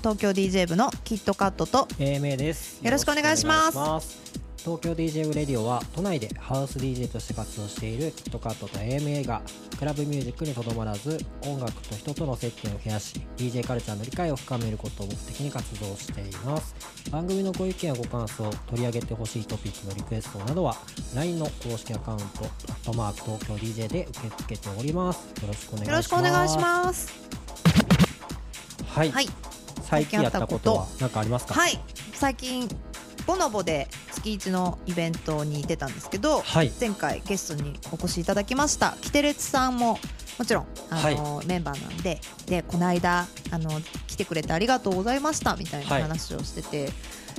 東京 DJ 部のキットカットと A.M.A でよろしくお願い,します。東京 DJ レディオは都内でハウス DJ として活動しているキットカットと AMA がクラブミュージックにとどまらず音楽と人との接点を増やし DJ カルチャーの理解を深めることを目的に活動しています番組のご意見やご感想取り上げてほしいトピックのリクエストなどは LINE の公式アカウント「アットマーク東京 DJ」で受け付けております。よろしくお願いします。よろしくお願いしますはい、はい最近やったことは何かありますか？はい。最近ボノボで月一のイベントに出たんですけど、はい。前回ゲストにお越しいただきました。キテレツさんももちろんあの、メンバーなんででこの間あの来てくれてありがとうございましたみたいなはい。話をしてて、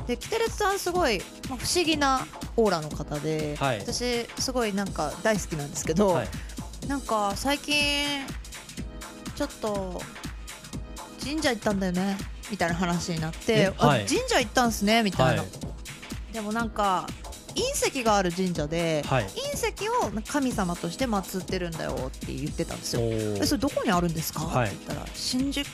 でキテレツさんすごい、まあ、不思議なオーラの方で、はい。私すごいなんか大好きなんですけど、はい。なんか最近ちょっと神社行ったんだよねみたいな話になってはい。神社行ったんすねみたいな、はいでもなんか隕石がある神社で、はい。隕石を神様として祀ってるんだよって言ってたんですよ。おえーそれどこにあるんですか、はい。って言ったら新宿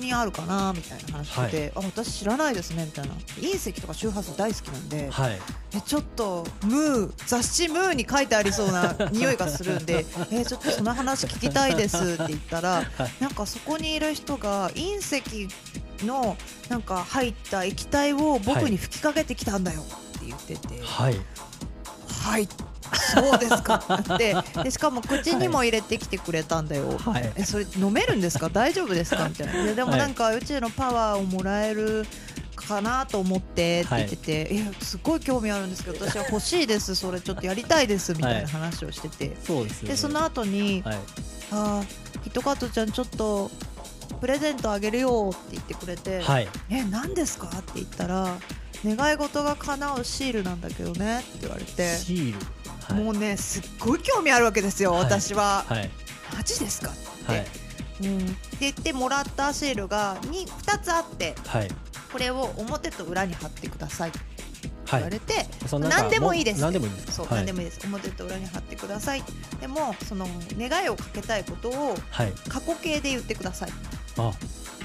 にあるかなみたいな話してて、あ私知らないですねみたいな。隕石とか周波数大好きなんで、はい。えちょっとムー雑誌ムーに書いてありそうな匂いがするんで えちょっとその話聞きたいですって言ったらなんかそこにいる人が隕石のなんか入った液体を僕に吹きかけてきたんだよって言ってて。はい。はい、そうですか。って。でしかも口にも入れてきてくれたんだよ、はい。えそれ飲めるんですか？大丈夫ですか？みたいな。いやでもなんか宇宙のパワーをもらえるかなと思ってって言ってて、い、やすごい興味あるんですけど私は欲しいです。それちょっとやりたいです。みたいな話をしてて、そうですよね。でその後に、はい。あーヒットカットちゃんちょっとプレゼントあげるよって言ってくれて、はいえ何ですか？って言ったら願い事が叶うシールなんだけどねって言われて。シール？はい。もうねすっごい興味あるわけですよ、はい。私は、はいマジですか？って、はい。うん、って言ってもらったシールが 2, 2つあって。はい。これを表と裏に貼ってくださいって言はいわれて、そのなんか何でもいいです。何でもいいですそう、はい。何でもいいです。表と裏に貼ってください。でもその願いをかけたいことをはい。過去形で言ってください。あ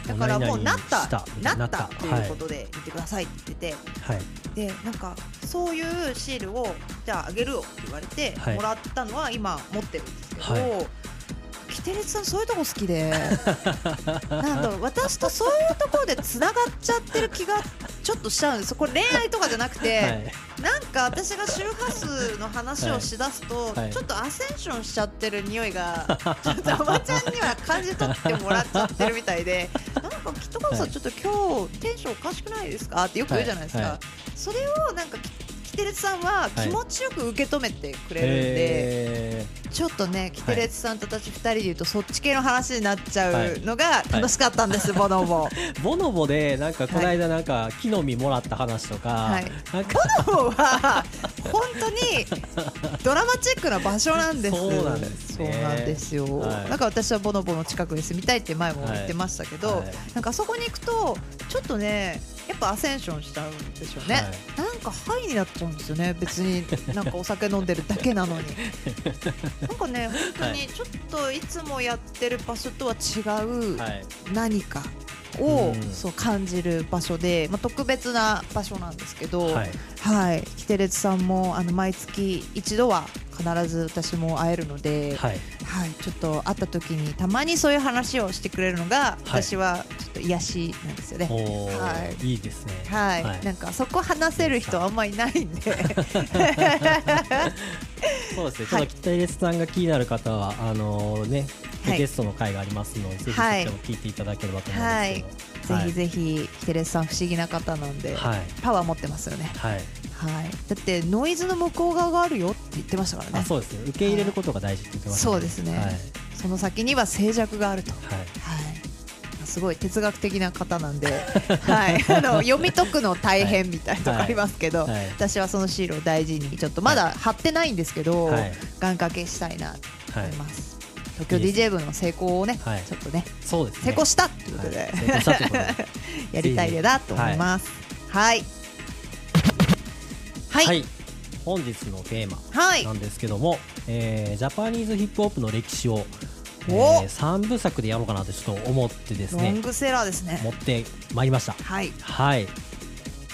だからもうなったたなったというこはとで言ってくださいって言ってて、いはい。でなんかそういうシールをじゃああげるよって言われて、はい。もらったのは今持ってるんですけど、テレツさんそういうとこ好きで。なんだろう私とそういうところでつながっちゃってる気がちょっとしちゃうんです。これ恋愛とかじゃなくて、はい。なんか私が周波数の話をしだすと、はい。ちょっとアセンションしちゃってる匂いがちょっとおばちゃんには感じ取ってもらっちゃってるみたいでなんかきっとかさんはいちょっと今日テンションおかしくないですか？ってよく言うじゃないですか、はい。はいそれをなんかキテレツさんは気持ちよく受け止めてくれるんで、えちょっとねキテレツさんと私2人で言うとそっち系の話になっちゃうのが楽しかったんです、ボノボ。ー ボノボでなんかこの間なんか木の実もらった話とかはいかボノボは本当にドラマチックな場所なんです。そうなんですねそうなんですよ。はいなんか私はボノボの近くに住みたいって前も言ってましたけど、はいなんかあそこに行くとちょっとねやっぱアセンションしちゃうんでしょうね。はいなんかハイになっちゃうんですよね。別になんかお酒飲んでるだけなのに。なんかね本当にちょっといつもやってる場所とは違うはい。何か。を、うん。そう感じる場所で、まあ、特別な場所なんですけど、はい。はい、キテレツさんもあの毎月一度は必ず私も会えるので、はい。はい。ちょっと会った時にたまにそういう話をしてくれるのが、はい。私はちょっと癒しなんですよね。おはーいいですね。はい、はい。なんかそこ話せる人あんまりいないんで。そうですね。ちょっと北入さんが気になる方はあのねはいゲストの回がありますのでぜひそちはいらも聞いていただければと思うんですけど。ぜひぜひキテレツさん不思議な方なんで、はい。パワー持ってますよね。はい。はい、だってノイズの向こう側があるよって言ってましたからね。あそうです。ね受け入れることが大事って言ってましたそうですね。はい。その先には静寂があると、はい。はい、すごい哲学的な方なんで、はい、あの読み解くの大変みたいなとこありますけど、はい。はい。私はそのシールを大事にちょっとまだ貼ってないんですけど、はい。願掛けしたいなとはい思います、東京 DJ 部の成功をね、はい。ちょっとねそうですね。成功したということで、はい。成功したということで。やりたいなと思います。はい。はい。本日のテーマはい。なんですけども、えージャパニーズヒップホップの歴史を、えお。3部作でやろうかなとちょっと思ってですね。ロングセラーですね。持ってまいりました。はい。はい。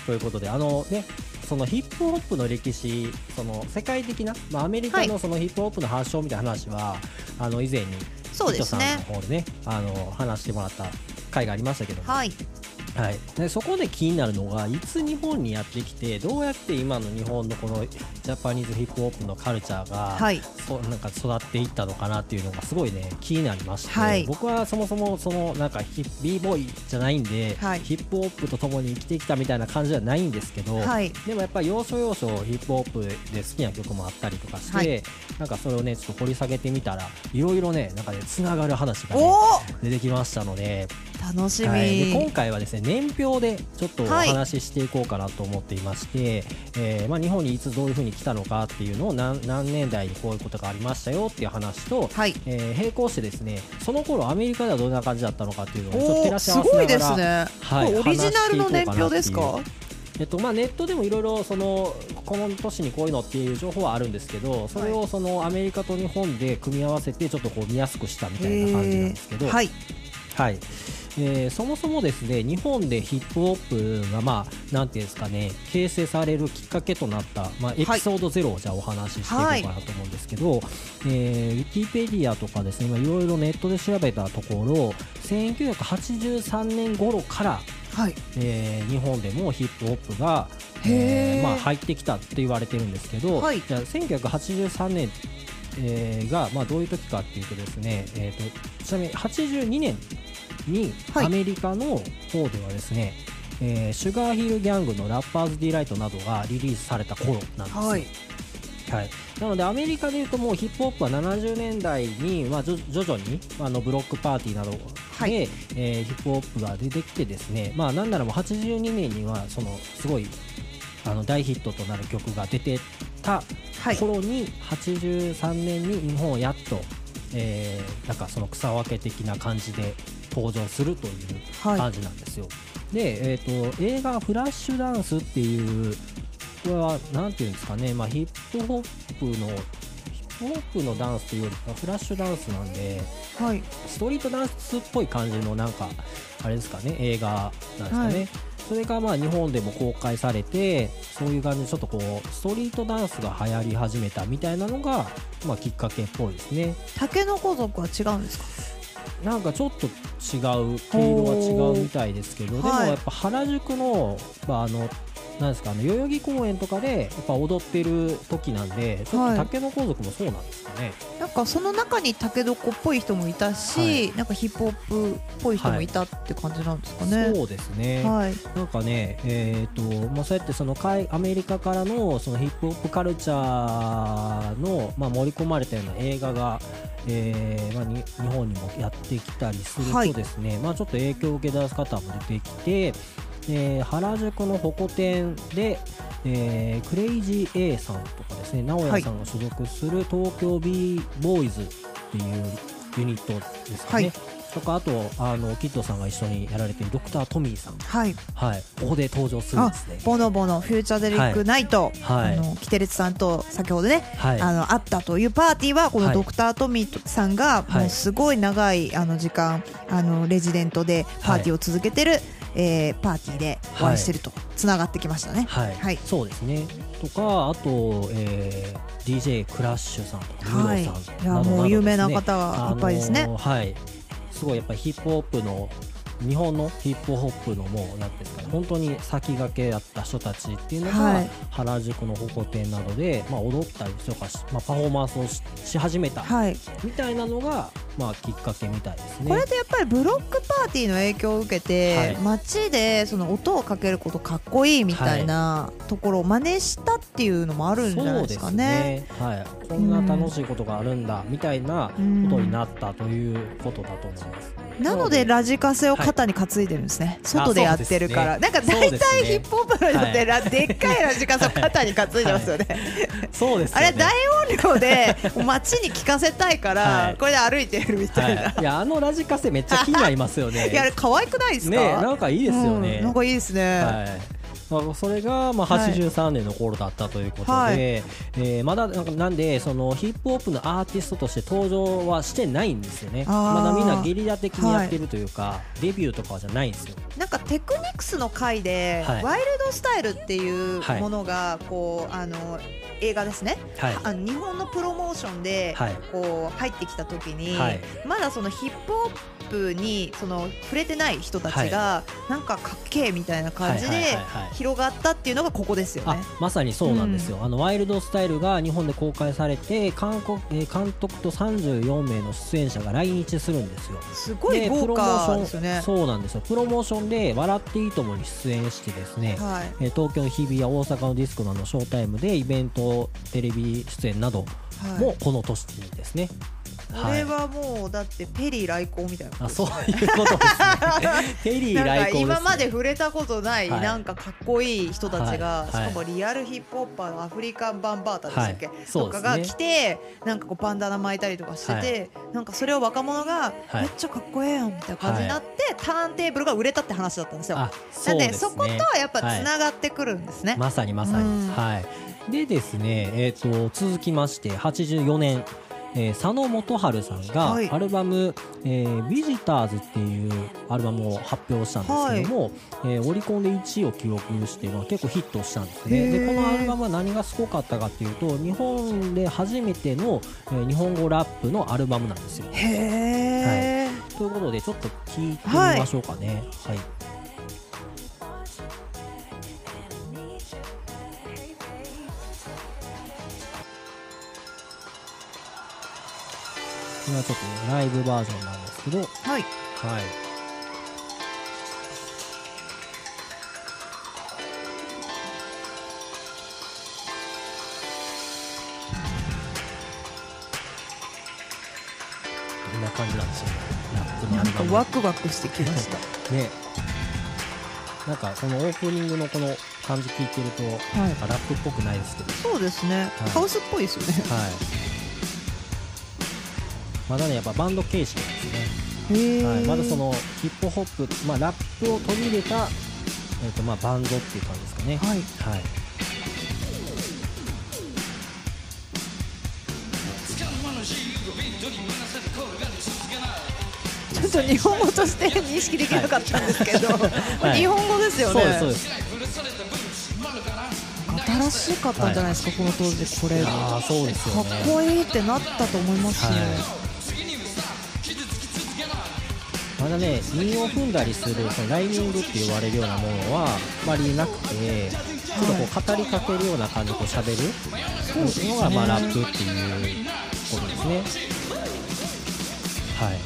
ということであのねそのヒップホップの歴史その世界的な、まあ、アメリカのそのヒップホップの発祥みたいな話は、あの以前にそうですね。キットさんの方でねあの話してもらった回がありましたけども、はいはい、でそこで気になるのがいつ日本にやってきてどうやって今の日本のこのジャパニーズヒップホップのカルチャーが、はい。そうなんか育っていったのかなっていうのがすごいね気になりまして、はい。僕はそもそもそのなんかヒッ b ボーイじゃないんで、はい。ヒップホップと共に生きてきたみたいな感じじゃないんですけど、はい。でもやっぱり要所要所ヒップホップで好きな曲もあったりとかして、はい。なんかそれをねちょっと掘り下げてみたらいろいろねなんかねつながる話が、ね、お出てきましたので。お楽しみ、はい、で今回はですね年表でちょっとおはい。話ししていこうかなと思っていまして、えーまあ、日本にいつどういうふうに来たのかっていうのを何何年代にこういうことがありましたよっていう話と、はい。えー並行してですねその頃アメリカではどんな感じだったのかっていうのをちょっと照らし合わせごいですながら。ね、はいオリジナルの年表ですか？えっとまあ、ネットでもいろいろそのこの年にこういうのっていう情報はあるんですけどそれをそのアメリカと日本で組み合わせてちょっとこう見やすくしたみたいな感じなんですけど、えー。はい。はいえーそもそもですね日本でヒップホップがまあなんていうんですかね形成されるきっかけとなった、まあ、エピソードゼロをじゃあお話ししていこうかなと思うんですけど、えーウィキペディアとかですねまあいろいろネットで調べたところ1983年頃から、はい。えー日本でもヒップホップが、えーまあ、入ってきたって言われてるんですけど、はい。じゃあ1983年えーが、まあ、どういう時かっていうとですね、えー、とちなみに82年にはい。アメリカの方ではですね、えーシュガーヒルギャングのラッパーズディライトなどがリリースされた頃なんですよ。はい。はい、なのでアメリカでいうともうヒップホップは70年代に、まあ、徐徐々にあのブロックパーティーなどで、はい。えーヒップホップが出てきてですね、まあ、なんならもう82年にはそのすごいあの大ヒットとなる曲が出てたはい。頃に、83年に日本をやっと、えーなんかその草分け的な感じで登場するというはい。感じなんですよ。で、えー、と映画「フラッシュダンス」っていうこれはなんていうんですかね、まあ、ヒップホップのヒップホップのダンスというよりかフラッシュダンスなんではい。ストリートダンスっぽい感じのなんかあれですかね。映画なんですかね、はいそれがまあ日本でも公開されてそういう感じでちょっとこうストリートダンスが流行り始めたみたいなのが、まあ、きっかけっぽいですね。タケノコ族は違うんですか？なんかちょっと違う毛色は違うみたいですけどでもはいやっぱ原宿の,、まあ、あのなんですかあの代々木公園とかでやっぱ踊ってる時なんでちょっはい。とタケノコ族もそうなんですかね、なんかその中にタケノコっぽい人もいたし、はい。なんかヒップホップっぽい人もいたって感じなんですかね。そうですね、はい、なんかね、えーとまあ、そうやってその海アメリカからのそのヒップホップカルチャーの、まあ、盛り込まれたような映画が、えーまあ、に日本にもやってきたりするはいとですね、まあ、ちょっと影響を受け出す方も出てきて、えー原宿のホコ店で、えークレイジー A さんとかですね直哉さんが所属する東京 b ボーイズっていうユニットですかね、はい。とかあとあのキッドさんが一緒にやられているドクタートミーさん。はい、はい、ここで登場するんですね。ボノボのフューチャーデリックナイト、はい。あのキテレツさんと先ほどね、はい、あの会ったというパーティーはこのはい。ドクタートミーさんがはい。もうすごい長いあの時間あのレジデントでパーティーを続けてる、えーパーティーでお会いしてるとつながってきましたね。はい、はいそうですね。とか、あと、えー、DJ クラッシュさんとか、はい、さんやなどなどもう有名な方がいっぱいですね。あのーはい。すごいやっぱりヒップホップの日本のヒップホップのもうなんていうんですかね本当に先駆けだった人たちっていうのが、はい原宿のホコ天などで、まあ、踊ったりとかし、まあ、パフォーマンスをしし始めたはい、みたいなのが、まあ、きっかけみたいですね。これでやっぱりブロックパーティーの影響を受けて、はい。街でその音をかけることかっこいいみたいなところを真似したっていうのもあるんじゃないですかね。そうですね。はい、こんな楽しいことがあるんだみたいなことになったということだと思います。なのでラジカセを肩に担いでるんですね、外でやってるから、なんか大体ヒップホップの人ってラ、でっかいラジカセを肩に担いでますよね、そうですよね。あれ大音量で街に聞かせたいから、はい。これで歩いてるみたいな、はい、いやあのラジカセめっちゃ気になりますよね。い、やあれ可愛くないですか？ねなんかいいですよね。うんなんかいいですね、それがまあはい。83年の頃だったということで、はい。えーまだなんでそのヒップホップのアーティストとして登場はしてないんですよね。まだみんなゲリラ的にやってるというか、デビューとかじゃないんですよ。なんかテクニクスの回で、はい。ワイルドスタイルっていうはいものがこうあの映画ですね、はい。あの日本のプロモーションではい。こう入ってきた時に、はい。まだそのヒップホップにその触れてない人たちが、なんかかっけえみたいな感じではいはいはいはい。広がったっていうのがここですよあね。まさにそうなんですよ、あのワイルドスタイルが日本で公開されて韓国、えー監督と34名の出演者が来日するんですよ。すごい豪華ですよね。そうなんですよ。プロモーションで「笑っていいとも!」に出演してですね、はい。えー東京の日比谷大阪のディスコなどのショータイムでイベントテレビ出演などはい。もこの年にですね、これはもうだってペリー来航みたいなことあそういうことですね。テリー来航今まで触れたことない、はい。なんかかっこいい人たちが、はい。しかもリアルヒップホッパーのアフリカンバンバータでしたっけ、はい。ね。とかが来てなんかこうバンダナ巻いたりとかしてて、なんかそれを若者が、はい。めっちゃかっこええやんみたいな感じになって、ターンテーブルが売れたって話だったんですよ。あなんでそことはやっぱつながってくるんですね。まさにまさに、うん。はい。でですねえっ、と続きまして84年えー佐野元春さんがはい。アルバム「えービジターズ」っていうアルバムを発表したんですけども、えーオリコンで1位を記録して、まあ、結構ヒットしたんですね。でこのアルバムは何がすごかったかっていうと日本で初めての、えー日本語ラップのアルバムなんですよ。へえ、ということでちょっと聞いてみましょうかね。はい、これはちょっとねライブバージョンなんですけど。はい。はい。こんな感じなんですよラップのなんかアルバム。ワクワクしてきました。ね。なんかこのオープニングのこの感じ聞いてるとはい。なんかラップっぽくないですけど。そうですね、はい。ハウスっぽいですよね。はいまだねやっぱバンド形式なんですね。はい、まだそのヒップホップ、まあ、ラップを取り入れた、えーとまあ、バンドっていう感じですかね。はい。はい。ちょっと日本語として認識できなかったんですけど、はい。日本語ですよね。そうですそうです。新しかったんじゃないですか、この当時これ。ああそうですよねかっこいいってなったと思いますね。まだね韻を踏んだりするそのライミングって言われるようなものはあまりなくてちょっとこう語りかけるような感じでこう喋るっていうのが、まあ、ラップっていうことですね。はい。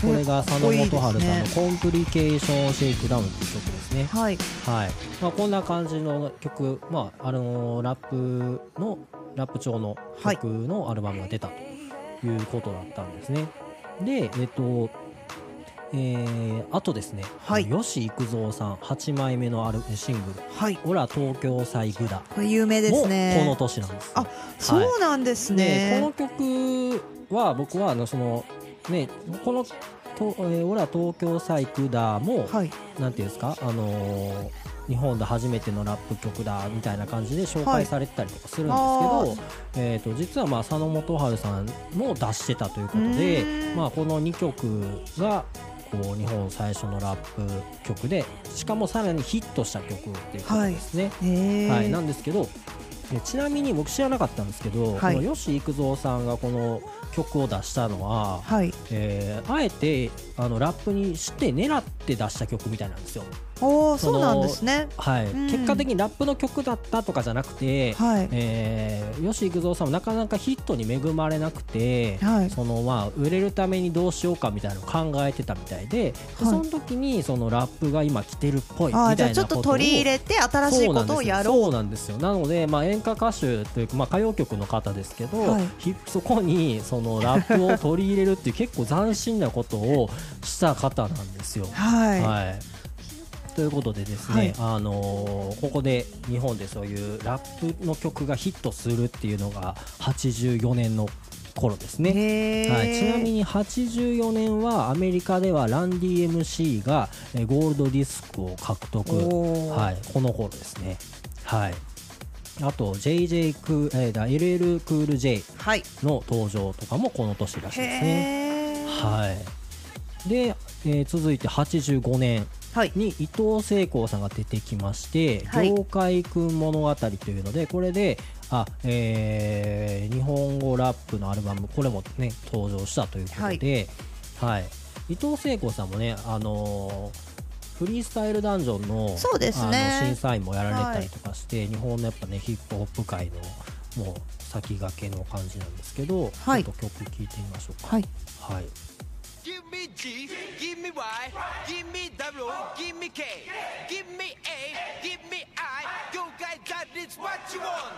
これが佐野元春さんの「コンプリケーションシェイクダウン」っていう曲ですね。はい。はい。まあ、こんな感じの曲、まああのーラップのラップ調の曲のアルバムが出たということだったんですね。で、えっとえーあとですね、はい吉幾三さん8枚目のアルシングルはい。「オラ東京祭グダ」これ有名でもすね。この年なんですよ。あ、そうなんですでね。この曲は僕はあのそのねこのと、えー、オラ東京祭グダも、はい。なんていうんですか、あのー日本で初めてのラップ曲だみたいな感じで紹介されてたりとかするんですけど、はいえー、と実はまあ佐野元春さんも出してたということうでまあ、この2曲がこう日本最初のラップ曲でしかもさらにヒットした曲っていうことですね。へえ。はい、なんですけどえちなみに僕知らなかったんですけど、はいこの吉幾三さんがこの曲を出したのは、はい。えーあえてあのラップにして狙って出した曲みたいなんですよ。おお、そうなんですね。はい、うん結果的にラップの曲だったとかじゃなくて、はい。えー吉幾三さんもなかなかヒットに恵まれなくて、はい。そのまあ売れるためにどうしようかみたいなのを考えてたみたいで,で、その時にそのラップが今来てるっぽいみたいじゃあちょっと取り入れて新しいことをやろう。そうなんですよなので、まあ、演歌歌手というか、まあ、歌謡曲の方ですけど、はいひそこにそのラップを取り入れるっていう結構斬新なことをした方なんですよ。はい。はいということでですね、あのーここで日本でそういうラップの曲がヒットするっていうのが84年の頃ですね。はい、ちなみに84年はアメリカではランディ MC がえーゴールドディスクを獲得、はい、この頃ですね。はい、あと JJ クー、えーだ LL クール J はい。の登場とかもこの年らしいですね。へー。はい、で、えー続いて85年はいに伊藤聖光さんが出てきまして「はい。業界くん物語」というのでこれであ、えー日本語ラップのアルバムこれもね登場したということで、はい。伊藤聖光さんもね、あのーフリースタイルダンジョンのそうですね。あの審査員もやられたりとかして、日本のやっぱねヒップホップ界のもう先駆けの感じなんですけど、はい。ちょっと曲聴いてみましょうか。はい。はい Give me G, give me Y, give me W, give me K, give me A, give me I. You guys, that is what you want.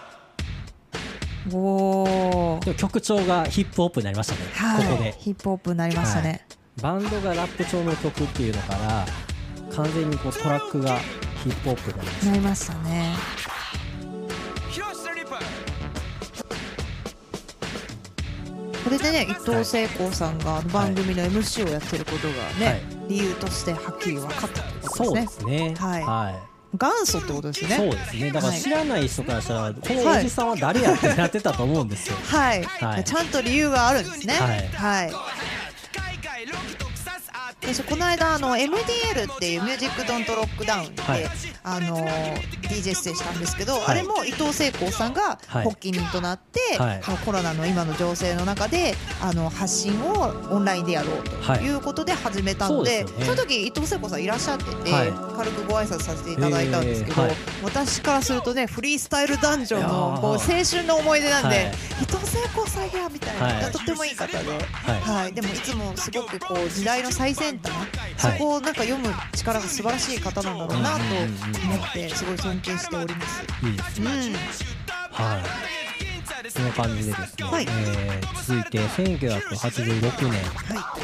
おー。でも曲調がヒップホップになりましたね、はい。ここで。ヒップホップになりましたね、バンドがラップ調の曲っていうのから完全にこうトラックがヒップホップになりましなりましたねこれでね伊藤聖光さんが番組の MC をやってることがね、はい。理由としてはっきり分かったというたことでですね。はい。は元祖ってことですね。いそうですね。だからはい。知らない人からしたら、このおじさんは誰やってなってたと思うんですよ。はい、はい。ちゃんと理由があるんですね。はい。はい私この間あの MDL っていうミュージックドントロックダウンで、はい。あの DJ 出演したんですけど、い。あれも伊藤聖光さんがはい。発起人となって、はい。コロナの今の情勢の中であの発信をオンラインでやろうとはい。いうことで始めたので,、そうでね。その時伊藤聖子さんいらっしゃってて、はい。軽くご挨拶させていただいたんですけど、えーはい。私からするとねフリースタイルダンジョンのー。こう青春の思い出なんで、はい。伊藤聖子さんやみたいな、はい。とってもいい方で。はい。はい、でもいつもすごくこう時代の最先端、はい。そこをなんか読む力が素晴らしい方なんだろうなと思ってすごい尊敬しております。いいですねうん、はい。こんな感じでですね、はい。えー続いて1986年。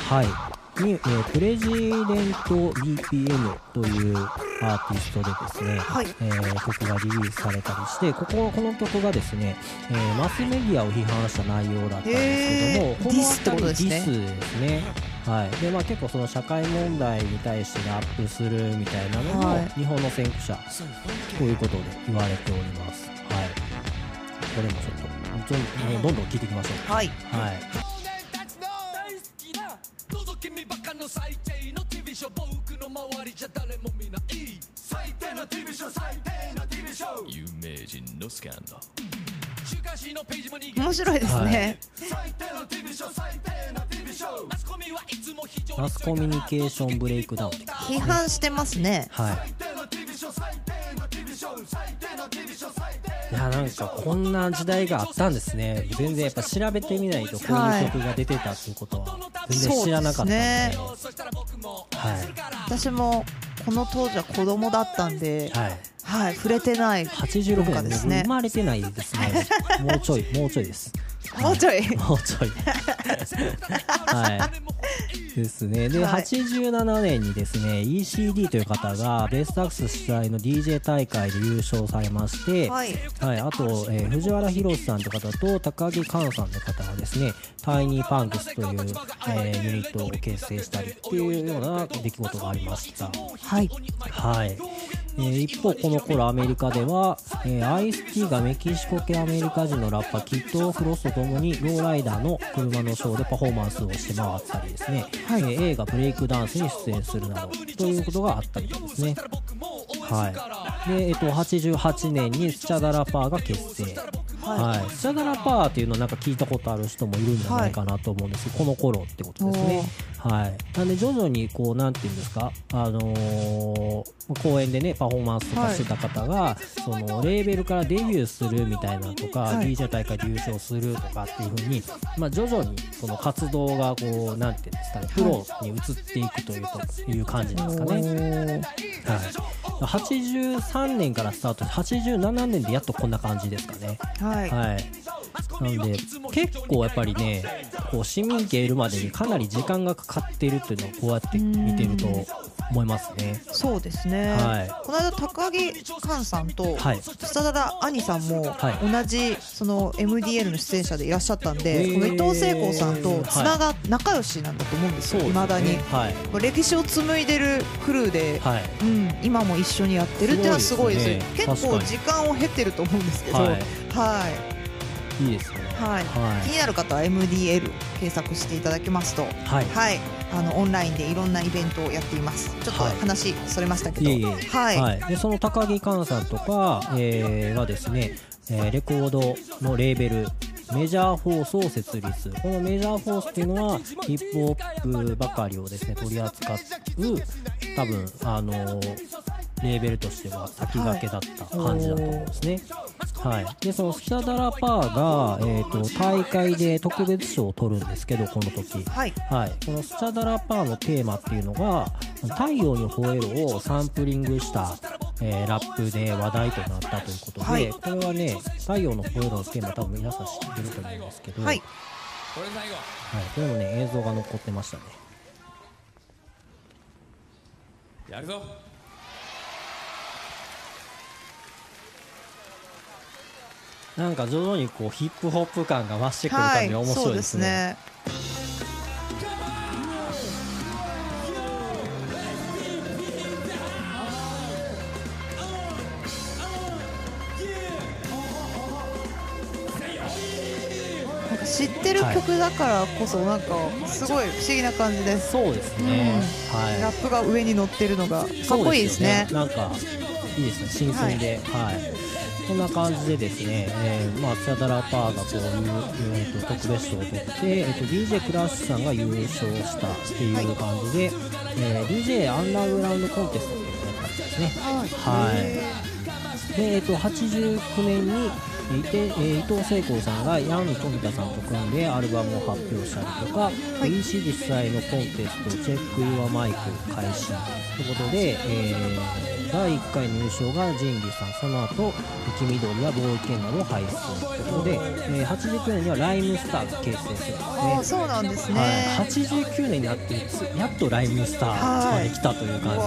はい。に、えープレジデント BPM というアーティストでですね、はい。えー曲がリリースされたりしてこここの曲がですね、えーマスメディアを批判した内容だったんですけどもこのディスってことですね。ディスですねはい。でまあ、結構その社会問題に対してラップするみたいなのも、はい。日本の先駆者ということで言われております。はい。これもちょっと、ちょもうどんどん聞いていきましょう。はい、はい。大好きな。覗き見バカの最低の TV ショー。僕の周りじゃ誰も見ない。最低の TV ショー。最低の TV ショー。有名人のスキャンダル面白いですね。最低の TV ショー最低の TV ショーマスコミはいつも非常にマスコミュニケーションブレイクダウン。批判してますね。はい。いや、なんかこんな時代があったんですね。全然やっぱ調べてみないとこういう曲が出てたっていうことは全然知らなかったんで。そうですはい。私もこの当時は子供だったんで、はい。はい、触れてない。86文化年ですね生まれてないですね。もうちょい、もうちょいです。もうちょい。もうちょい。はい。ですね。で、はい87年にですね、ECD という方がベースタックス主催の DJ 大会で優勝されまして、はい、はい、あと、えー藤原宏さんという方と高木寛さんという方がですね、タイニーパンクスという、えーユニットを結成したりっていうような出来事がありました。はい、はい。えー一方、この頃アメリカでは、えー、アイスティがメキシコ系アメリカ人のラッパーキッド・フロスと共にローライダーの車のショーでパフォーマンスをして回ったりですね、えー映画ブレイクダンスに出演するなどということがあったりとですね。はい。で、えっと、88年にスチャダラパーが結成。はい、スチャダラパーっていうのなんか聞いたことある人もいるんじゃないかなと思うんです。けど、この頃ってことですね。はい。なんで徐々にこう、なんていうんですか、あのー公演でね、パフォーマンスとかしてた方が、その、レーベルからデビューするみたいなのとか、はい。DJ 大会で優勝するとかっていう風に、まあ徐々にその活動がこう、なんていうんですかね、プロに移っていくというという感じなんですかね。はい。83年からスタートして、87年でやっとこんな感じですかね。はい、はい。なんで、結構やっぱりね、ここう市民権得るまでにかなり時間がかかっているっていうのをこうやって見てると思いますね。そうですね、はい。この間高木寛さんとはい。スタダダ兄さんもはい。同じその MDL の出演者でいらっしゃったんで、へー。この伊藤聖子さんとつなが、仲良しなんだと思うんですよ、そうですね。未だに。はい。歴史を紡いでるクルーで、はい。うん、今も一緒にやってるっていうのはすごいですすごいですね。結構時間を経てると思うんですけど、ははい。いいいですね。はい。はい。気になる方は MDL 検索していただきますと、はい。はい、あのオンラインでいろんなイベントをやっています。ちょっとはい。話それましたけど、いえいえ。はい、でその高木寛さんとか、えーはですね、えーレコードのレーベルメジャーフォースを設立。このメジャーフォースっていうのはヒップホップばかりをですね取り扱う多分あのーレーベルとしては先駆けだった感じだと思うんですね。はい、でそのスキャダラパーが、えー、と大会で特別賞を取るんですけどこの時、はい、はい、このスチャダラパーのテーマっていうのが「太陽に吠えろ」をサンプリングした、えーラップで話題となったということで、はい。これはね「太陽の吠えろ」のテーマ多分皆さん知ってると思うんですけど、はい、これ最後はい、これもね映像が残ってましたね。やるぞなんか徐々にこうヒップホップ感が増してくる感じが面白いですね,、すね。なんか知ってる曲だからこそなんかすごい不思議な感じで。す。そうですね、はい。ラップが上に乗ってるのがかっこいいですね。そうですよなんかいいですね。新鮮で、はいこんな感じでですね、えーまあ、スチャダラパーがこういう、えー、と特別賞を取って、えー、と DJ クラッシュさんが優勝したっていう感じで、えー DJ アンダーグラウンドコンテストっていうのをやったんですね。はいで、えー、と89年にいて、えー伊藤聖子さんがヤン富田さんと組んでアルバムを発表したりとか、DC 実際のコンテストチェック・ユア・マイク開始ということで、えー第1回入賞がジンギさん。その後雪緑やボーイケンなどを輩出ということで、えー89年にはライムスターが結成するんですね。ああそうなんですね。はい、89年になってつやっとライムスターまで来たという感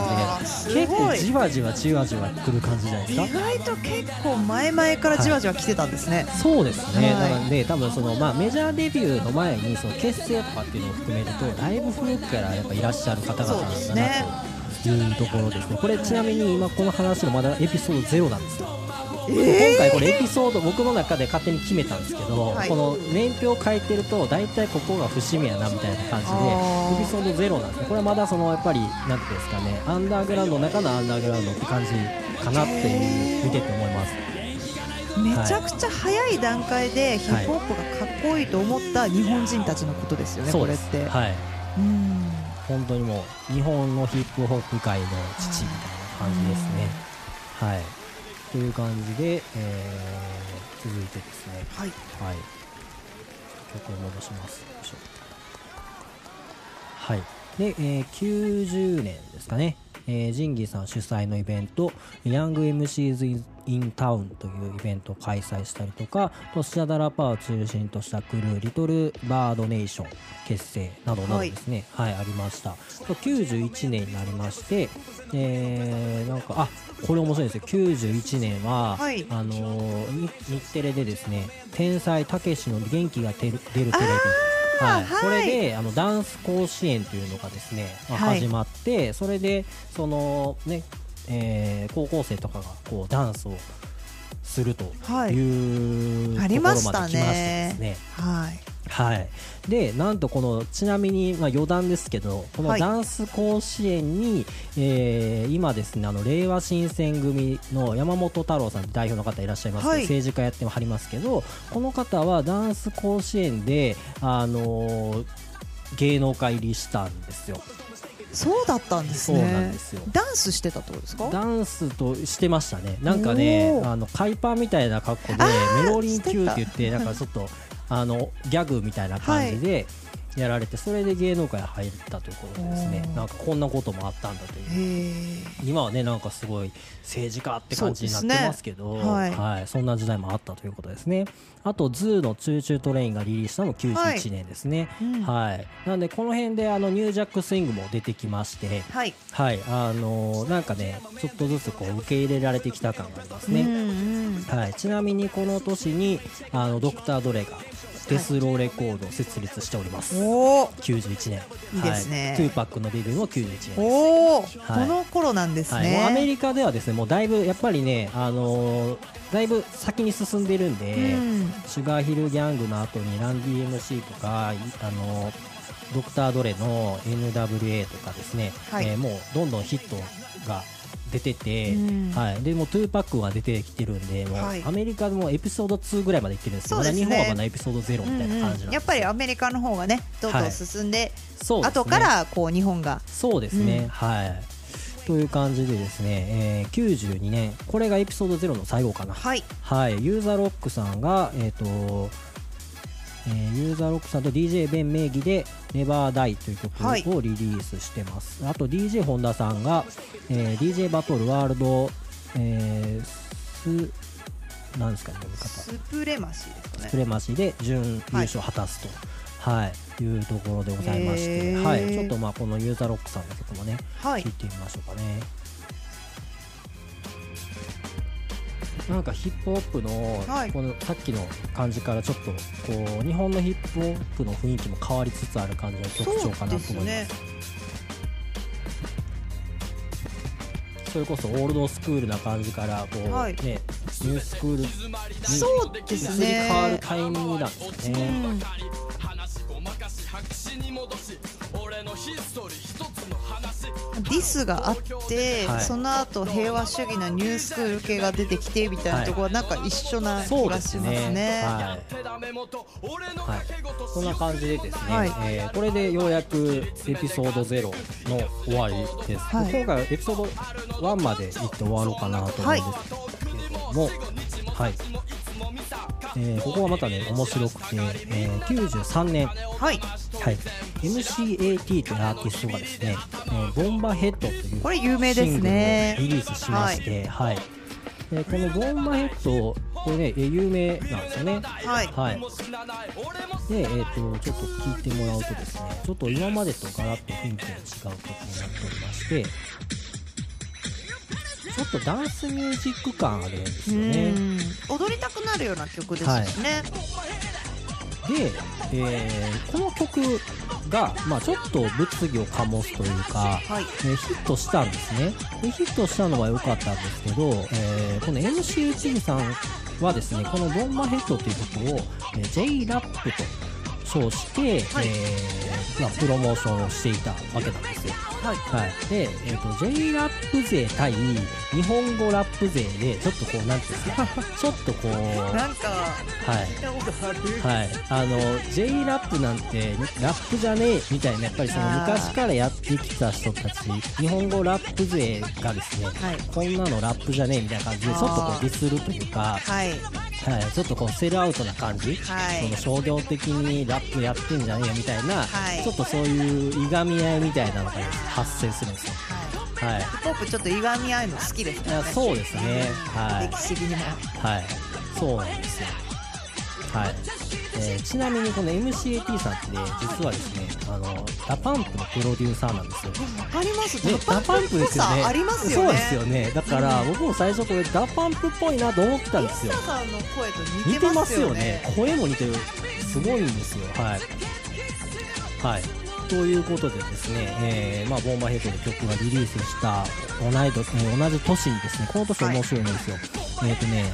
じで、結構じわじわじわじわ来る感じじゃないです意か外と結構前々からじわじわ来てたんですね。そうですね、はい。なので多分その、まあ、メジャーデビューの前にその結成とかっていうのを含めるとだいぶ古くからやっぱいらっしゃる方々なんだですね。なというところですね。これちなみに今この話のまだエピソードゼロなんですよ。今回これエピソード僕の中で勝手に決めたんですけど、はい。この年表を書いてると大体ここが節目やなみたいな感じでエピソードゼロなんですね。これはまだそのやっぱりなんていうんですかねアンダーグラウンドの中のアンダーグラウンドって感じかなっていう見てて思います。めちゃくちゃ早い段階でヒップホップがかっこいいと思った日本人たちのことですよね、そうです。これって。はい。うん本当にもう日本のヒップホップ界の父みたいな感じですね。はい。という感じで、えー続いてですね、はい、はい。曲を戻します。はい。で、えー90年ですかね、えージンギさん主催のイベント、ヤング MCs in, in Town というイベントを開催したりとか、とスチャダラパーを中心としたクルー、リトルバードネーション結成などなどですね、はい、ありました。と91年になりまして、えーなんか、あこれ面白いですよ。91年は、はいあのーに日テレでですね、天才たけしの元気が出るテレビ。はい、はいこれであのダンス甲子園というのがですね、まあはい始まってそれでそのね、えー高校生とかがこうダンスをするとはい。いう、あところまで来まりましてですね。ね。はい。はい、でなんとこのちなみに、まあ、余談ですけどこのはいダンス甲子園に、えー今ですねあの令和新選組の山本太郎さん代表の方いらっしゃいますけど、はい。政治家やってはりますけどこの方はダンス甲子園で、あのー芸能界入りしたんですよ。そうだったんですそうねなんですよ。ダンスしてたってことですか？ダンスとしてましたね、なんかねあの海パンみたいな格好でメロリン Q って言って、なんかちょっとあのギャグみたいな感じで、やられてそれで芸能界に入ったということでですねなんかこんなこともあったんだという。今はねなんかすごい政治家って感じになってますけどね。はい。はい、そんな時代もあったということですね。あと ZOO のチューチュートレインがリリースしたのも91年ですね。うん。はい、なんでこの辺であのニュージャックスイングも出てきましてはい。はい。あのーなんかねちょっとずつこう受け入れられてきた感がありますね、うんうん。はい、ちなみにこの年にあのドクター・ドレがデスローレコードを設立しております、おお91年。いいですね。はい、トゥーパックのデビューも91年です。おお、はい。この頃なんですね、アメリカではですねもうだいぶやっぱりね、あのーだいぶ先に進んでるんで、うん。シュガーヒルギャングの後にランディ MC とか、いあのードクター・ドレの NWA とかですね、はい。えーもうどんどんヒットが出てて、うん。はい、でもうトゥーパックが出てきてるんでもうはい。アメリカでもエピソード2ぐらいまでいってるんですけど、ね。日本はまだエピソード0みたいな感じなんでやっぱりアメリカの方がねどんどん進んで、そうですね。後からこう日本が。そうですね、うん。はい。という感じでですね、えー92年。これがエピソード0の最後かな。はい。はい、ユウ・ザ・ロックさんが、えーとえーユウ・ザ・ロックさんと DJ ベン名義で「Never Die」という曲はい。をリリースしてます、あと DJ 本田さんが、えー DJ バトルワールド、えースなんですかね読み方。スプレマシーですかね。スプレマシで準優勝を果たすと、はい。い。うところでございまして、はい、ちょっとまあこのユーザーロックさんの曲もねはい。聞いてみましょうかね。なんかヒップホップの、はい。このさっきの感じからちょっとこう日本のヒップホップの雰囲気も変わりつつある感じの曲調かなと思います。そうですそれこそオールドスクールな感じからこう、はい。ねニュースクールにそうです移り変わるねタイミングなんですね、うんディスがあって、はい。その後平和主義のニュースクール系が出てきてみたいなところはなんか一緒な気がしますね。ね。はい。そんな感じでですね、はい。えーこれでようやくエピソード0の終わりです、はい。今回はエピソード1まで行って終わろうかなと思うんですけども、はいえーここがまたね面白くて、えー93年、はい、はい、MCAT というアーティストがですね、えーボンバヘッドというこれ有名ですね。リリースしまして、はい。でこのボンバヘッドこれねえー有名なんですよね。はい、はい。で、えー、とちょっと聞いてもらうとですねちょっと今までとガラッと雰囲気の違う曲になっておりましてちょっとダンスミュージック感あるんですよね。うん。踊りたくなるような曲ですしね。で、えーこの曲が、まあ、ちょっと物議を醸すというか、はい、えーヒットしたんですね。でヒットしたのは良かったんですけど、えーこの MC 内海さんはですねこの「ボンマヘッド」という曲を、えー J ラップと称して、はい。えーまあ、プロモーションをしていたわけなんですよ。はい、はい、で、えー、と J ラップ勢対日本語ラップ勢でちょっとこうなんていうんですか。ちょっとこうなんかはい。はい、あの J ラップなんてラップじゃねえみたいなやっぱりその昔からやってきた人たち日本語ラップ勢がですね、はい。こんなのラップじゃねえみたいな感じでちょっとこうディスるというか、はい、はい、ちょっとこうセルアウトな感じ、はいその商業的にラップやってんじゃねえよみたいな、はいちょっとそういういがみ合いみたいなのが発生するんですよ。はいヒップホップちょっといがみ合いの好きですね。そうですね、はい歴史的にも。はい、そうなんですよ。はい。えーちなみにこの MCAT さんって、実はですね、あの、ダパンプのプロデューサーなんですよ。わかります。ね DA PUMP っぽさありますよね。そうですよね。だから、僕も最初これ DA PUMP っぽいなと思ってたんですよ。さんの声と似てますよねよね。。声も似てる。すごいんですよ。はい。はい。ということでですね、えーまあ、 BOMB A HEAD! で曲がリリースした同い年、えー同じ年にですね、この年面白いんですよ。えっ、とね、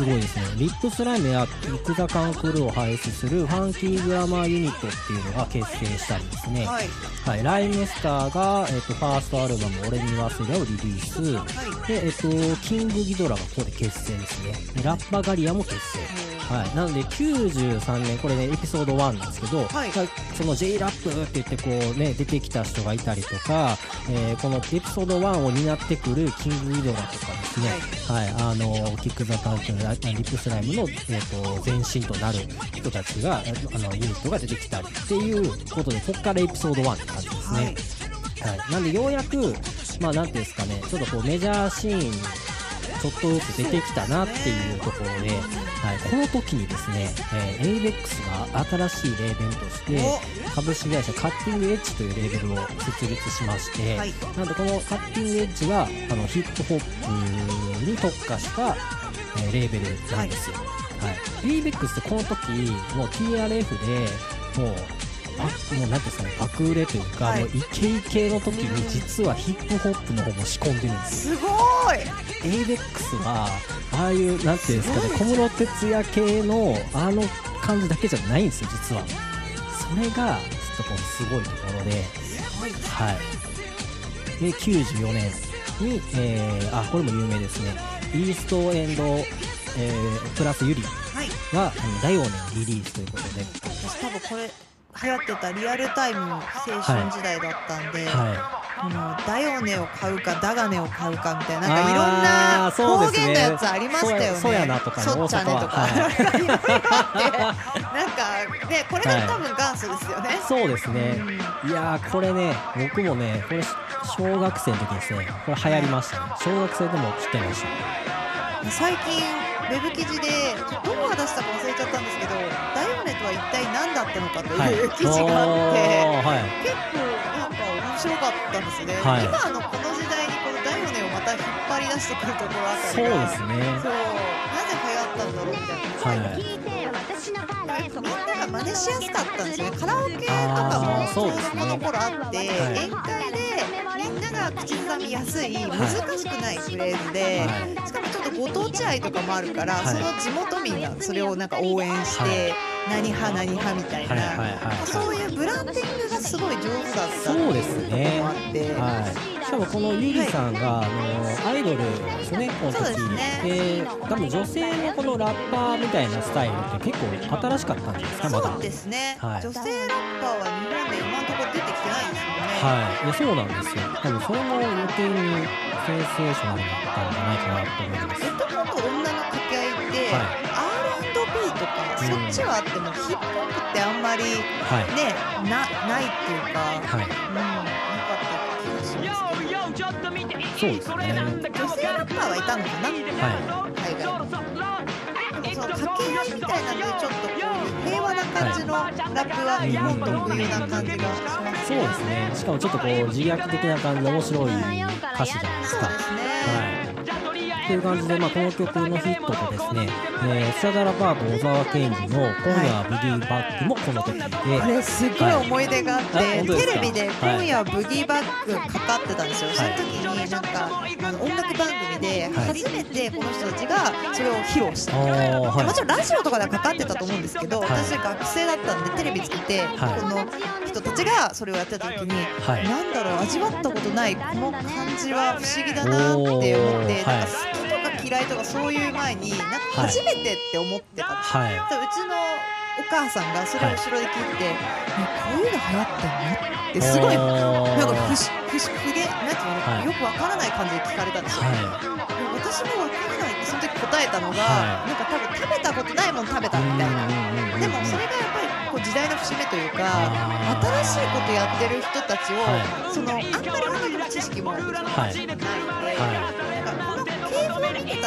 すごいですね。 RIP SLYME や KICK THE CAN CREW を輩出する FUNKY GRAMMAR UNIT っていうのが結成したりですね。はい、はい、ライムスターが、えっとファーストアルバム「俺に忘れ」をリリース、で、えっとキングギドラがここで結成ですね。でラッパガリアも結成はい、なので93年これねエピソード1なんですけど、はい。まあその J ラップって言ってこうね出てきた人がいたりとか、えーこのエピソード1を担ってくるキングイドラとかですね、はい。あのキック・ザ・タンクのラリップスライムの、えー、と前身となる人たちがあのユニットが出てきたりっていうことでここからエピソード1って感じですね。はい、なんでようやく、まあなんていうんですかね、ちょっとこうメジャーシーンにちょっとずつ出てきたなっていうところで、はい、この時にですね、えー、ABEX が新しいレーベルとして株式会社カッティングエッジというレーベルを設立しまして、はい。なんでこのカッティングエッジはあのヒップホップに特化した、えーレーベルなんですよ。はい、ABEX ってこの時もう TRF でもうあもうなんていうんですかね爆売れというか、はい。もうイケイケの時に実はヒップホップの方も仕込んでるんです。すごい。ABEX はああいうなんていうんですかね小室哲哉系のあの感じだけじゃないんですよ実は。それがちょっとすごいところではい。で94年に、えーあこれも有名ですね。イーストエンド、えープラスユリはい。があの第4年リリースということで。私多分これ流行ってたリアルタイム青春時代だったんで、はこのダヨネを買うかダガネを買うかみたいななんかいろんな方言のやつありましたよね。そうやそうやなとかねそっちゃねとか、いろいろあって、なんかねこれが多分元祖ですよね。い。そうですね。いやーこれね僕もねこれ小学生の時ですね。これ流行りましたね。小学生でも知ってました。最近ウェブ記事でどこが出したか忘れちゃったんですけど、は一体何だったのかという 記事があって。はい。結構なんか面白かったんですね、はい。今のこの時代にこのダイオネをまた引っ張り出してくるところあたそうですね。そうなぜ流行ったんだろうみたいな、はい。みんなが真似しやすかったんですよね。カラオケとかもあーちょうどそうですねこの頃あって、はい宴会でみんなが口ずさみやすい難しくないフレーズで、はしかもちょっとご当地愛とかもあるから、はい。その地元民がそれをなんか応援して、はい何派何派みたいな、はいはいはいはいそういうブランディングがすごい上手だったそうですね。はい、しかもこのゆりさんが、あのアイドルですね、この時ですねで多分女性のこのラッパーみたいなスタイルって結構新しかったんですか、まだ？そうですね、はい女性ラッパーは日本で今のところ出てきてないんですよね。はい、いやそうなんですよ。多分それも余計にセンセーショナルだったんじゃないかなと思います。男と女の掛け合いって、はんそっちはあってもヒップホップってあんまりはい、ねなないっていうか、はい、うん、なかった気がしますけど。そうですね。女性ラッパーはいたのかな？は海外その掛け合いみたいなのでちょっとこう平和な感じのラップは日本特有な感じがしますそうですね。しかもちょっとこう自虐的な感じで面白い歌詞じゃないですか。そうですね、はい。っていう感じで、まあ、この曲のヒットとですね、えー、スチャダラパート小沢健二の「今夜はビギーバック」もこの時で、これすごい思い出があって、はい。テレビで「今夜ブギーバック」かかってたんですよ、その時になんかあの音楽番組ではい。初めてこの人たちがそれを披露した、はい。もちろんラジオとかではかかってたと思うんですけど、はい。私学生だったんでテレビつけて、はい。この人たちがそれをやってた時に、はい。なんだろう味わったことないこの感じは不思議だなって思って、なんか好き嫌いとかそういう前になんか初めてって思ってたんですよ。はい、でうちのお母さんがそれを後ろで聞いて、ねこういうの流行ってんの？ってすごいなんか不し不し不げなんていうの、はい。よくわからない感じで聞かれたんですよ、はで私もわからないってその時答えたのが、はい。なんか多分食べたことないもん食べたい、みたいな、なでもそれがやっぱりこう時代の節目というか新しいことやってる人たちを、はそのあんまり音楽の知識もないんで、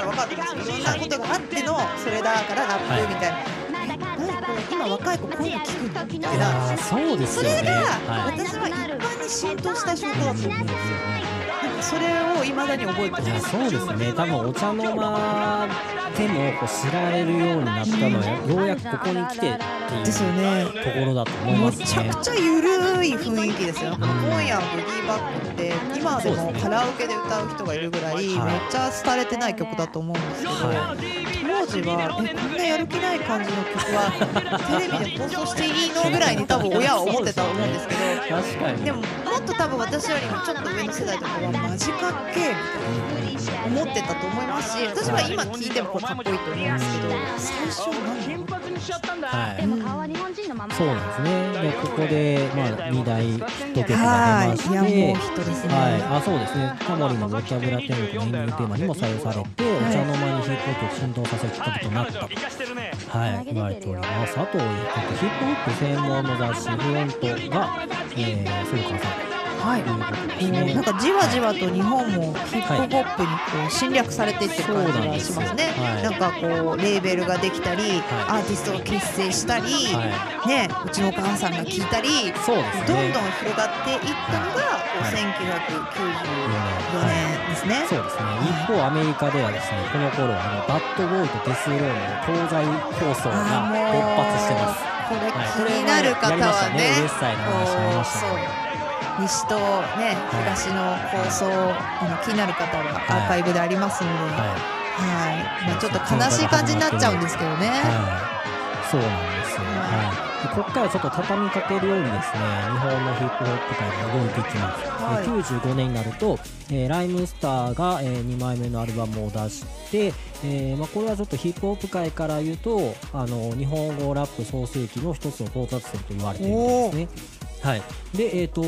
譜を見てたら分かるんですよいろんなことがあってのそれだからラップみたいな、え何これ今若い子こういうの聞くのみたいいなそうですよね。それがはい。私は一般に浸透した証拠だと思うんですようんうんうんうんなんかそれを未だに覚えていやますそうですね。多分お茶の間でもこう知られるようになったのはようやくここに来てっていうですよね。ところだと思いますめちゃねくちゃゆるい雰囲気ですよ、この今夜ブギーバックって今でもカラオケで歌う人がいるぐらいめっちゃ廃れてない曲だと思うんですけど、は当時はえこんなやる気ない感じの曲はテレビで放送していいのぐらいに多分親は思ってたと思うんですけどでももっと多分私よりもちょっと上の世代とかはマジかっけえみたいな思ってたと思いますし私は今聞いてもこれかっこいいと思うんですけど最初なんだ。ろうはい。でも顔は日本人のまま。そうなんですね。でここで、まあ、2大ヒット曲が出まし。てはい。いやもうヒットですね。はい、あそうですね。タモリの「ボキャブラ天国」のエンディングテーマにも採用されて、お茶の間にヒップホップを浸透させるきっかけとなった。と、はい、言われております。あと、えっと、ヒップホップ専門の雑誌「フロントが」えー、古川さんはい。とい。うことですねなんかじわじわと日本もヒップホップにこう侵略されていってる感じがしますね。はい。なんかこうレーベルができたり、はアーティストが結成したり、はねうちのお母さんが聞いたり、ね。どんどん広がっていったのが、こう1994年ですね。そうですね。一方アメリカではですねこの頃あのバッドボーイとデスローの東西放送が勃発してます。これはい。気になる方はね、これやりましたね。ウエストサイドの話ありましたね西とね東の放送、あの気になる方はアーカイブでありますので、はい、はいまあちょっと悲しい感じになっちゃうんですけどね。はい、そうなんですよ。はい。でここからちょっと畳みかけるようにですね、日本のヒップホップ界が動いていきます。はいで95年になると、えーライムスターが、え2枚目のアルバムを出して、えーまあ、これはちょっとヒップホップ界から言うと、あの日本語ラップ創世記の一つの到達点と言われているんですね。はい、で、えー、と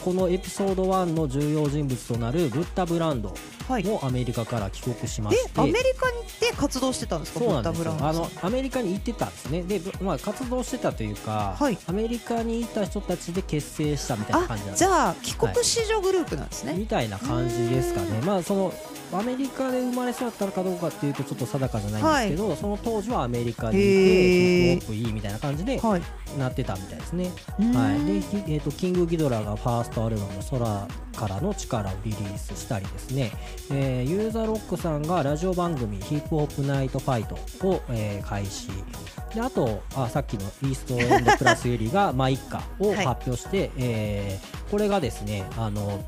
このエピソード1の重要人物となるブッダ・ブランドはい。もアメリカから帰国しまえして、アメリカで活動してたんですかそうブッダなんですよ。あのアメリカに行ってたんですね。で、ぶまあ、活動してたというか、はい。アメリカにいた人たちで結成したみたいな感じなんです。あじゃあ帰国子女グループなんですね、みたいな感じですかね、まあそのアメリカで生まれ育ったのかどうかっていうとちょっと定かじゃないんですけど、その当時はアメリカにいてへーヒップホップいいみたいな感じではい。なってたみたいですね。うん。はい。でひえー、とキングギドラがファーストアルバム「空からの力」をリリースしたりですね、えーユーザーロックさんがラジオ番組「ヒップホップナイトファイトを」えー開始。であとあさっきのイーストエンドプラスよりが「マイッカ」をはい。発表して、えーこれがですねあの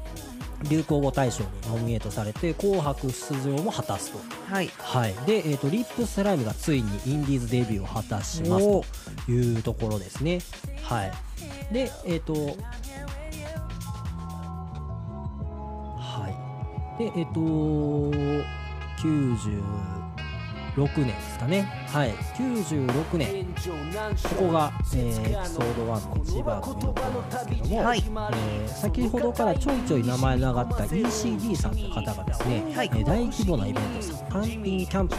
流行語大賞にノミネートされて紅白出場も果たすと。はい。はい、で、えー、とリップスライムがついにインディーズデビューを果たしますおというところですね。はい、で、えっ、と、はい、で、えっ、と、96年ですかね。はい、96年、ここが、えーエピソード1の一番の見どころなんですけども、はい。えー先ほどからちょいちょい名前の上がった ECD さんという方がですね、はい。えー大規模なイベントサンピンキャンプ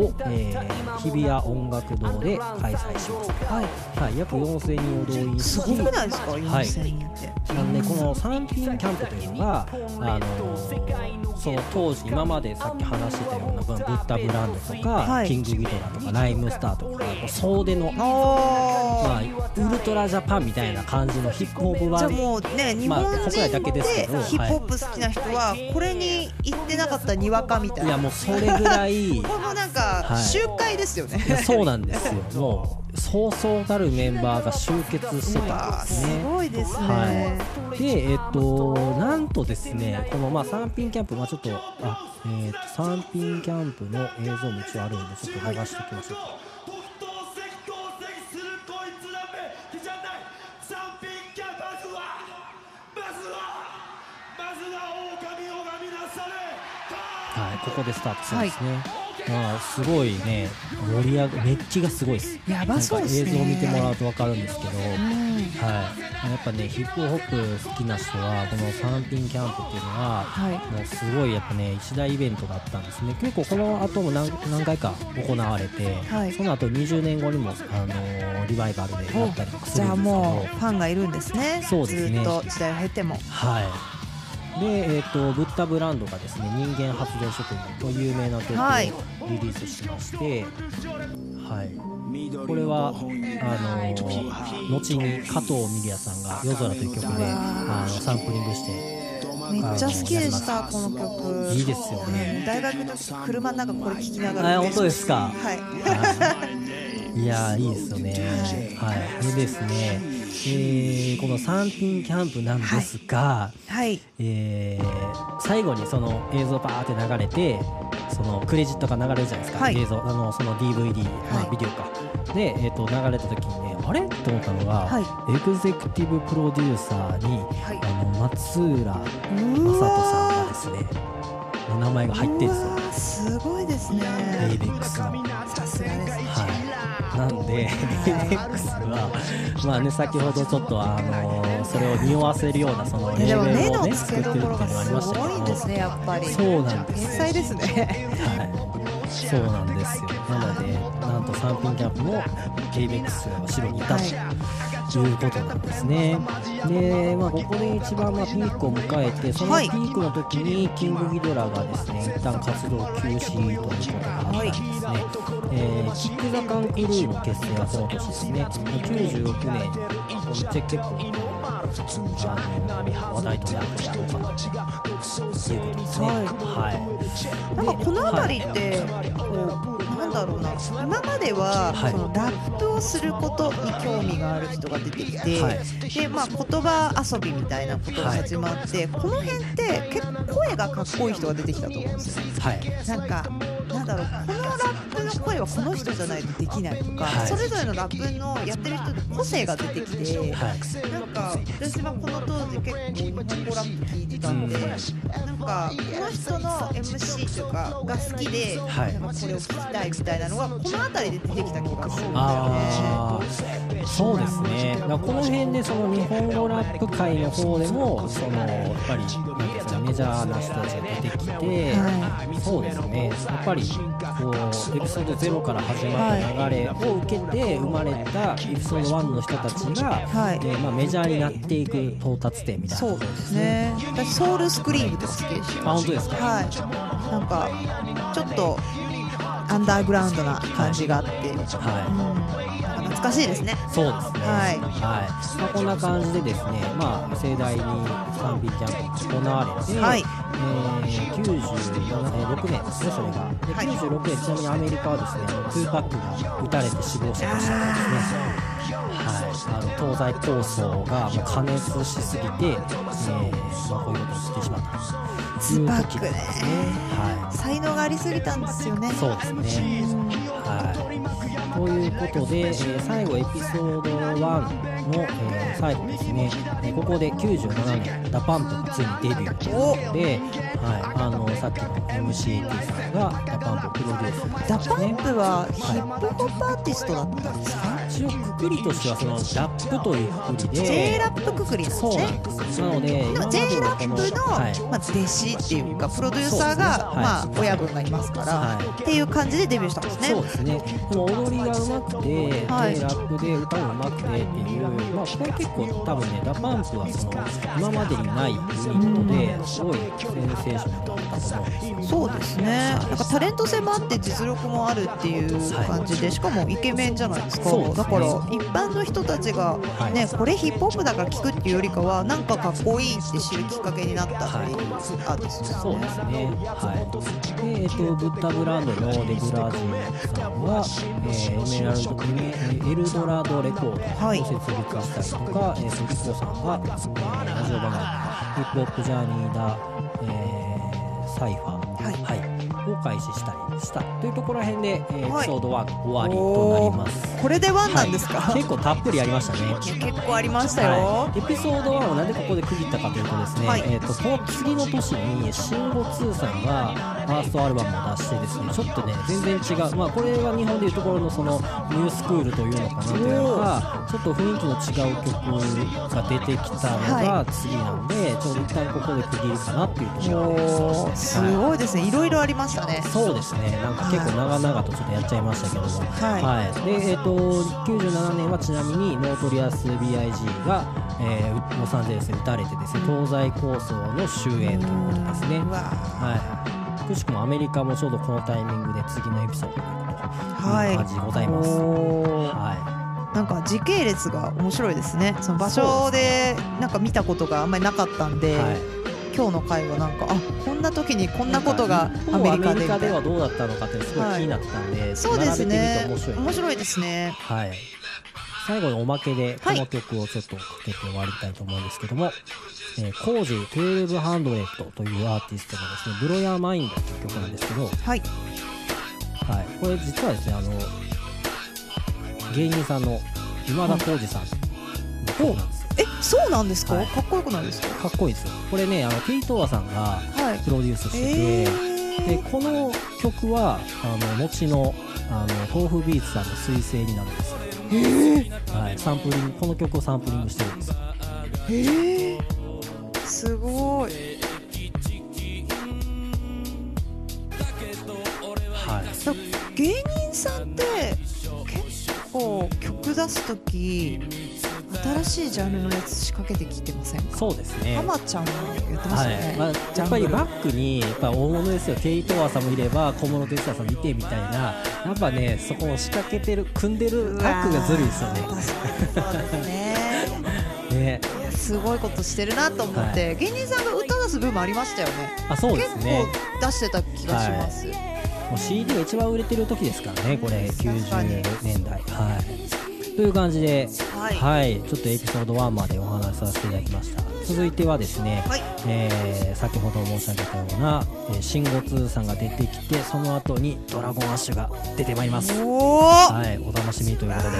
を、えー日比谷音楽堂で開催します、はい。はい、約4000人を動員しすごくないですか？はい。4000人って、なんでこのサンピンキャンプというのが、あのーその当時今までさっき話してたようなブッダブランドとか、はい。キングギドラとかライムスターとか総出の、あまあ、ウルトラジャパンみたいな感じのヒップホップ版。ーじゃあもうね日まあ本人国内だけですけでどヒップホップ好きな人はこれに行ってなかったらにわかみたいな。いやもうそれぐらい このなんかはい。集会ですよね、そうなんですよ。もうそうそうたるメンバーが集結してうたんですねごいですね、はい、で、えっと、なんとですね、この、まあ、サンピンキャンプ、まあ、ちょっと、あ、えっと、サンピンキャンプの映像も一応あるんで、ちょっと流しておきましょうか。はい、ここでスタートするんですね。まあ、すごいね、盛り上が、熱気がすごいです。やばそうですね。映像を見てもらうと分かるんですけど、うん。はい、やっぱね、ヒップホップ好きな人は、このサンピンキャンプっていうのは、はい。もうすごいやっぱね、一大イベントだったんですね。結構この後も何何回か行われて、はい。その後20年後にも、あのーリバイバルでやったりとかすじゃあるんですけど、もうファンがいるんですね。そうですね。ずっと時代を経ても。はい。で、えっ、と、ブッダブランドがですね、人間発電職人と有名な曲をはいリリースしまして、はい。これは、あのー後に加藤ミリアさんが夜空という曲で、あの、サンプリングして、めっちゃ好きでしたこの曲いいですよね。大学の時車の中これ聞きながらあ、本当ですか？はい いやーいいですよね。はい。でですね、えーこのサンピンキャンプなんですが、はい。えー最後にその映像バーって流れてそのクレジットが流れるじゃないですか、はい。映像あのその DVD、まあ、はい。ビデオか。で、えー、と流れた時にねあれ？と思ったのが、はエグゼクティブプロデューサーに、はい。あの松浦う正人さんわがですねの名前が入ってるんですよ。すごいですね。エイベックスの。さすがですはい、なんで、ABEX は、まあね、先ほどちょっと、あのーそれを匂わせるようなそのレベルをね作ってるっていうのがありましたけどごいんですねやっぱり。そうなんです天才ですねはい、そうなんですよなのでなんと三品キャンプもが後ろにいたということなんですね。で、まあ、ここで一番まあピークを迎えてそのピはい。ークの時にキングギドラがですね一旦活動休止ということがあったんですね、えーキック・ザ・カンクルーの結成はその年ですね。96年このチェ結構あの話題となった人が多かったということですね。はい。なんかこの辺りってこうなんだろうな。今までははい。そのラップをすることに興味がある人が出てきて、はい。でまあ言葉遊びみたいなことが始まって、この辺って結構声がかっこいい人が出てきたと思うんですよ。はい。なんかなんだろうこのラップの声はこの人じゃないとできないとか、はい。それぞれのラップのやってる人の個性が出てきて、はい。なんか私はこの当時結構日本語ラップ聞いてたん。で、なんかこの人の MC とかが好きで、はい。なんかこれを聞きたいみたいなのがこの辺りで出てきた気がするんだよね。そうですね。この辺でその日本語ラップ界の方でもそのやっぱりメジャーな人たちが出てきて、はそうですね。やっぱりこうエピソード0から始まった流れを受けて生まれたエピソード1の人たちが、はい。えーまあ、メジャーになっていく到達点みたいな。そうですね。私ソウルスクリームとか好きですよ。あ本当ですか？はい。なんかちょっとアンダーグラウンドな感じがあって、うん、なんかは懐かしいですね。いそうですね。はい。まあ、こんな感じでです。ねまあ盛大に賛美キャンプが行われて、はい。えー、97年6年ですねそれが。で、はい。96年ちなみにアメリカはですねあの2パックが撃たれて死亡者でしたからですね。はい、あの東西構想がもう加熱しすぎて、えーまあ、こういうことにしてしまった。という時ですね。はい。才能がありすぎたんですよね。そうですね。はい。ということで、えー最後エピソード1の、えー最後ですね、えーここで97年、 DA PUMP がついにデビューで、はい、あのさっきの MCT さんがダパンプをプロデュースしてダパンプはヒップホップアーティストだったんですか？一応くくりとしてはそのラップというくくりで。J ラップくくりなんですそうなね。なのででも J でラップの、はい。まあ、弟子っていうかプロデューサーが、まあ、親分がいますから、はい。っていう感じでデビューしたんですね。そうですね。でも踊りが上手くて、はい。でラップで歌も上手くてっていう、まあ、これ結構多分ね DA PUMP はその今までにないユニットですごいセンセーショナルだったと思うんですよそうですね。なんかタレント性もあって実力もあるっていう感じで、しかもイケメンじゃないですか。そうだから一般の人たちがはいね、これヒップホップだから聞くっていうよりかはなんかかっこいいって知るきっかけになったっていうアーティストですね。そうですね。はい。で、えっ、と、ブッダブランドのデブラージーさんは、えーエメラルド、エメエルドラドレコードをはい設立したりとか、えー、とリコさんが、えーラジオ番組、ヒップホップジャーニーだ、えーサイファー、はいを開始したりしたというところら辺で、えーはい。エピソード1終わりとなります。これでワンなんですか、はい。結構たっぷりありましたね。結構ありましたよ。はい、エピソード1をなんでここで区切ったかというとですね、はい。えー、とその次の年に新語2さんがファーストアルバムを出してですねちょっとね全然違う、まあ、これは日本でいうところのそのニュースクールというのかなというのがちょっと雰囲気の違う曲が出てきたのが次なんで、ちょうど一旦ここで区切るかなっていうところです。すごいですね。いろいろありましたね。そうですね、なんか結構長々とちょっとやっちゃいましたけども、はいでえー、と97年はちなみにノートリアス B.I.G. が、えーロサンゼルスで撃たれてですね東西抗争の終焉ということですね。はいくしくもアメリカもちょうどこのタイミングで次のエピソードとはいいう感じでございます。はなんか時系列が面白いですね。その場所でなんか見たことがあんまりなかったんい、で、はい今日の回はなんかあこんな時にこんなことがアメリカでみたいな。はどうだったのかってすごい気になってたんで、そうですね。面白い面白いですね。はい。最後におまけでこはい。の曲をちょっとかけて終わりたいと思うんですけども、えー、コージー1200というアーティストのですね、ブロヤーマインドという曲なんですけど、はい。はい。これ実はですね、あの、芸人さんの今田耕司さんの曲なんですよ。えそうなんですか、はい。かっこよくないですか？かっこいいですよ。これねあのテイトワさんがはい。プロデュースしてて、えでこの曲はあの後のあの豆腐ビーツさんの彗星になるんですよ、はい、サンプリングこの曲をサンプリングしてるんですよ。ー、えー、すごい。はい。だ芸人さんって結構曲出す時新しいジャンルのやつ仕掛けてきてませんか？そうですね。浜ちゃんも言ってましはたよね、い。まあ、やっぱりバックにやっぱ大物ですよ。テイトワさんもいれば小室哲哉さんもいてみたいな。やっぱねそこを仕掛けてる組んでるタッグがずるいですよね。そうですね。ね。すごいことしてるなと思って、芸人さんが歌出す部分ありましたよね。あそうですね。結構出してた気がします、もう CD が一番売れてる時ですからねこれ確かに。90年代。はいという感じではい。ちょっとエピソード1までお話しさせていただきました。続いてはですね、はい。えー先ほど申し上げたような、えー、シンゴ2さんが出てきてその後にドラゴンアッシュが出てまいります。はい。お楽しみということで。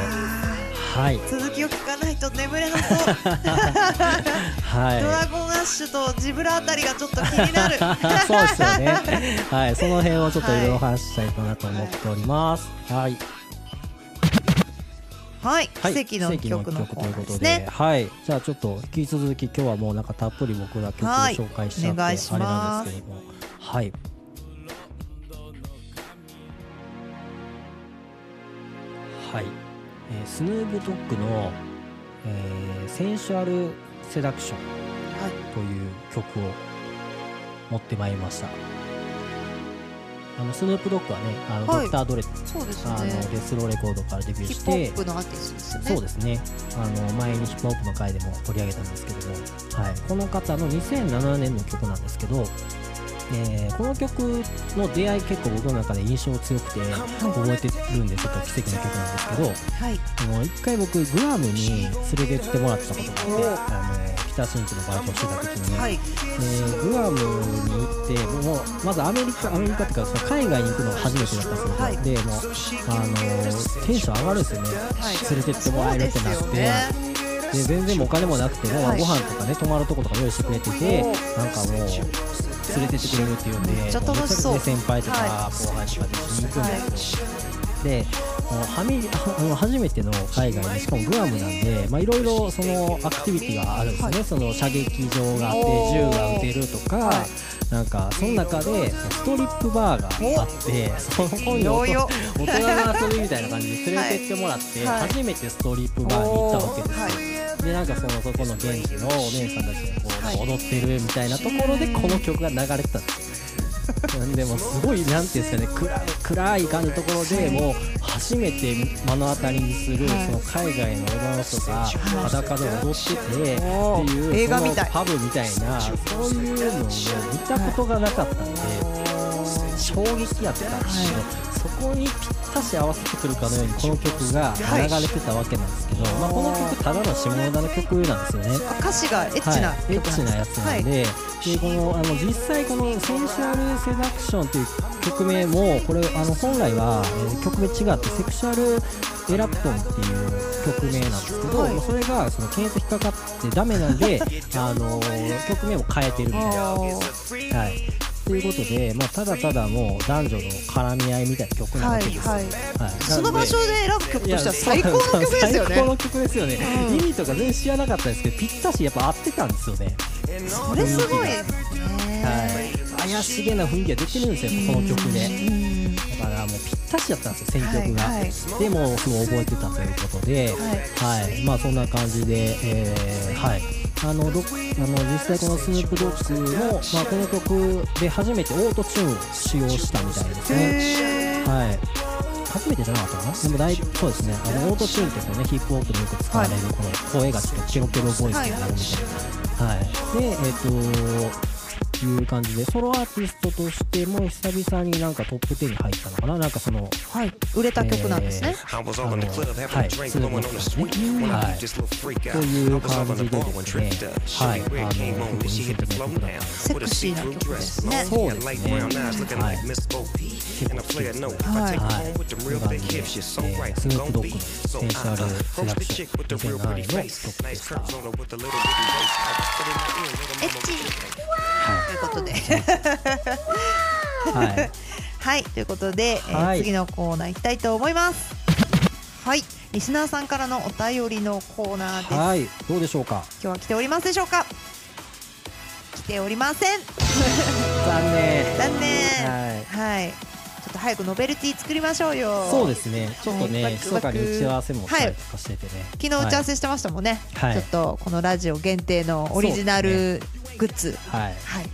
はい。続きを聞かないと眠れなそう。はい。ドラゴンアッシュとジブラあたりがちょっと気になる。そうですよね。はい、その辺をちょっといろいろ話したいかなと思っております。はい、はい、はい、奇跡の曲のコーナーですねはい、じゃあちょっと引き続き今日はもうなんかたっぷり僕が曲をはい。紹介しちゃって、あれなんですけども、はい。はい、えースヌープドッグの、えーセンシュアルセダクションはい。という曲を持ってまいりました。あのスヌープドッグはね、あの、はい。ドクター・ドレそうですあのねデスローレコードからデビューヒップホしてップのアーティストですよね。そうですね。あの前にヒップホップの回でも取り上げたんですけども、はい、この方の2007年の曲なんですけど、えーこの曲の出会い結構僕の中で印象強くて覚えてるんでちょっと奇跡の曲なんですけど。はい。あの一回僕グアムに連れてってもらったことがあってあの北新地のバイトをしてた時に、はい。えーグアムに行ってもうまずアメリカアメリカっていうかその海外に行くのが初めてだったんですよ、はい。でもうあのテンション上がるんですよね、はい。連れてってもらえるってなって、で全然お金もなくても、はいご飯とかね泊まるとことか用意してくれてておなんかもう連れてってくれるっていうんでめっちゃ楽しそう。先輩とかは後輩とかで一緒に行くんですよ、でもうはみあの初めての海外でしかもグアムなんでまあいろいろそのアクティビティがあるんですよね、その射撃場があって銃が撃てるとか、はい。なんかその中でストリップバーがあってそこに大人の遊びみたいな感じで連れてってもらって、はい。初めてストリップバーに行ったわけですよ、はいでなんかそのそこの現地のお姉さんたちがこう、はい踊ってるみたいなところでこの曲が流れてたんですよでもすごいなんていうんですかね暗い暗い感じのところでもう初めて目の当たりにする、はい。その海外の女の人が裸で踊っててっていう映画みたい。パブみたいなそういうのを見たことがなかったんで、衝撃やったんですけど、そこにぴったし合わせてくるかのようにこの曲が流れてたわけなんですけど、まあ、この曲ただの下ネタの曲なんですよね。歌詞がエッチなはい、エッチなやつなんで,、でこのあの実際この「センシュアル・セダクション」という曲名もこれあの本来は、えー曲名違って「セクシュアル・エラプトン」っていう曲名なんですけど、はい。それがその検索引っかかってダメなんで、あのー曲名も変えてるみたいな。あー。はいということで、まあ、ただただもう男女の絡み合いみたいな曲なわけですよ。はいはい。はい。その場所で選ぶ曲としては最高の曲ですよ最高ねの曲ですよね、うん。意味とか全然知らなかったんですけどぴったしやっぱ合ってたんですよね。それすごい。はい。怪しげな雰囲気が出てるんですよこの曲で。うんだからもうぴったしだったんですよ選曲が、はいはい。でもすごい覚えてたということで。はい、まあそんな感じで、えーはいあのどあの実際このスヌープドッグも、まあ、この曲で初めてオートチューンを使用したみたいですねはい。初めてじゃなかったかな。でもだいそうですね。あのオートチューンってこうねヒップホップでよく使われるこの声がちょっとケロケロボイスになるみたいな。はい、でえっ、という感じで。ソロアーティストとしても久々になんかトップ10に入ったのかな？なんかそのはい。売れた曲なんですね、あのはい、そうですね。はい。という感じでですね、はい、あの、結構見せてね、僕なんかセクシーな曲ですねそうですね。はい。はいはい。こういう感じで、えー、スヌープドッグのセンシャルセラクション2007年のトップでした。エッチということではい。はいということで、えーはい次のコーナー行きたいと思いますはいリスナーさんからのお便りのコーナーです、はい。どうでしょうか？今日は来ておりますでしょうか？来ておりません 残念。残念はい。はいちょっと早くノベルティ作りましょうよそうですね。ちょっとね、はい密かに打ち合わせもしたりとかしててね。昨日打ち合わせしてましたもんね、はいちょっとこのラジオ限定のオリジナルグッズ、はい。はい。はい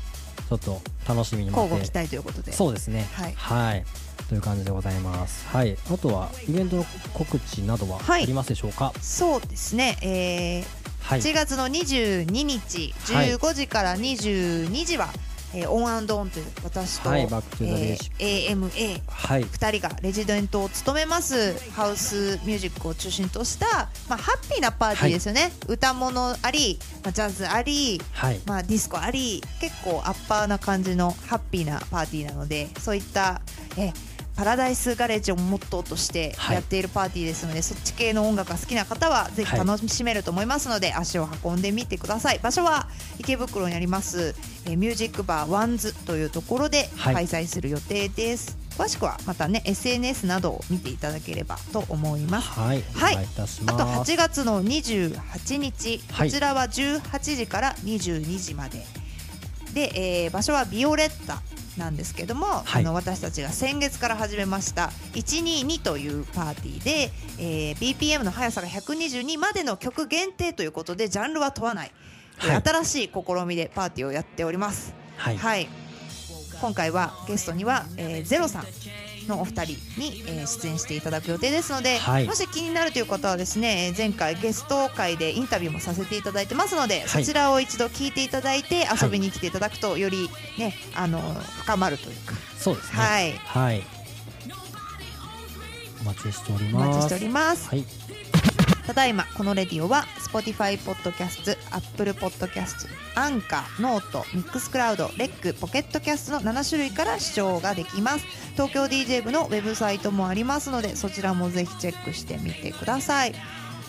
ちょっと楽しみに乞うご期待ということでそうですね。はいはい。という感じでございます。はい。あとはイベントの告知などははいありますでしょうか？そうですね、えーはい。1月の22日はい15時から22時は、えー On and On という私と、はい Back to the Basic えー AMA はい。2人がレジデントを務めますハウスミュージックを中心とした、まあ、ハッピーなパーティーですよね、歌物あり、まあ、ジャズあり、はい。まあ、ディスコあり結構アッパーな感じのハッピーなパーティーなのでそういったえパラダイスガレージをモットーとしてはい。やっているパーティーですので、そっち系の音楽が好きな方はぜひはい楽しめると思いますので、足を運んでみてください。場所は池袋にあります、えーミュージックバーワンズというところではい。開催する予定です、詳しくはまたね SNS などを見ていただければと思います。はい。あとます。8月の28日、はい。こちらは18時から22時まで。で、えー場所はビオレッタなんですけども、はい。あの私たちが先月から始めました122というパーティーで、えー BPM の速さが122までの曲限定ということでジャンルは問わない、はい。新しい試みでパーティーをやっております。はい。はい、今回はゲストには、えーゼロさんのお二人に、えー出演していただく予定ですので、はいもし気になるという方はですねえー前回ゲスト会でインタビューもさせていただいてますので、はいそちらを一度聞いていただいて遊びに来ていただくとよりねあの深まるというかそうですね。はいはい。お待ちしておりおます。待ちしております。はい。ただいまこのレディオは Spotify ポッドキャスト Apple ポッドキャストアンカーノートミックスクラウドレックポケットキャストの7種類から視聴ができます。東京 DJ 部のウェブサイトもありますのでそちらもぜひチェックしてみてください。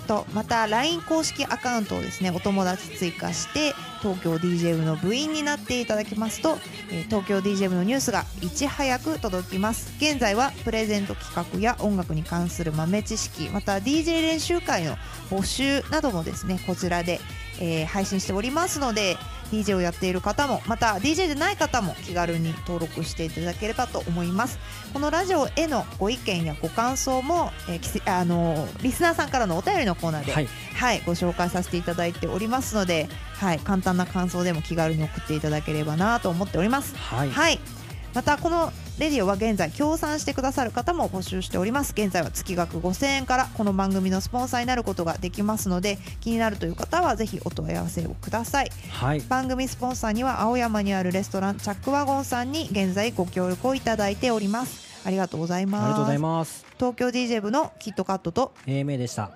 とまた LINE 公式アカウントをですねお友達追加して東京 DJ 部の部員になっていただきますと、えー東京 DJ 部のニュースがいち早く届きます。現在はプレゼント企画や音楽に関する豆知識また DJ 練習会の募集などもですねこちらで、えー配信しておりますので DJ をやっている方もまた DJ でない方も気軽に登録していただければと思いますこのラジオへのご意見やご感想も、えーあのーリスナーさんからのお便りのコーナーで、はい。はい、ご紹介させていただいておりますので、はい、簡単な感想でも気軽に送っていただければなと思っております。はい。はい、またこのレディオは現在協賛してくださる方も募集しております現在は月額5000円からこの番組のスポンサーになることができますので気になるという方はぜひお問い合わせをくださいはい。番組スポンサーには青山にあるレストランチャックワゴンさんに現在ご協力をいただいておりますありがとうございますありがとうございます。東京 DJ 部のキットカットと AMA でした。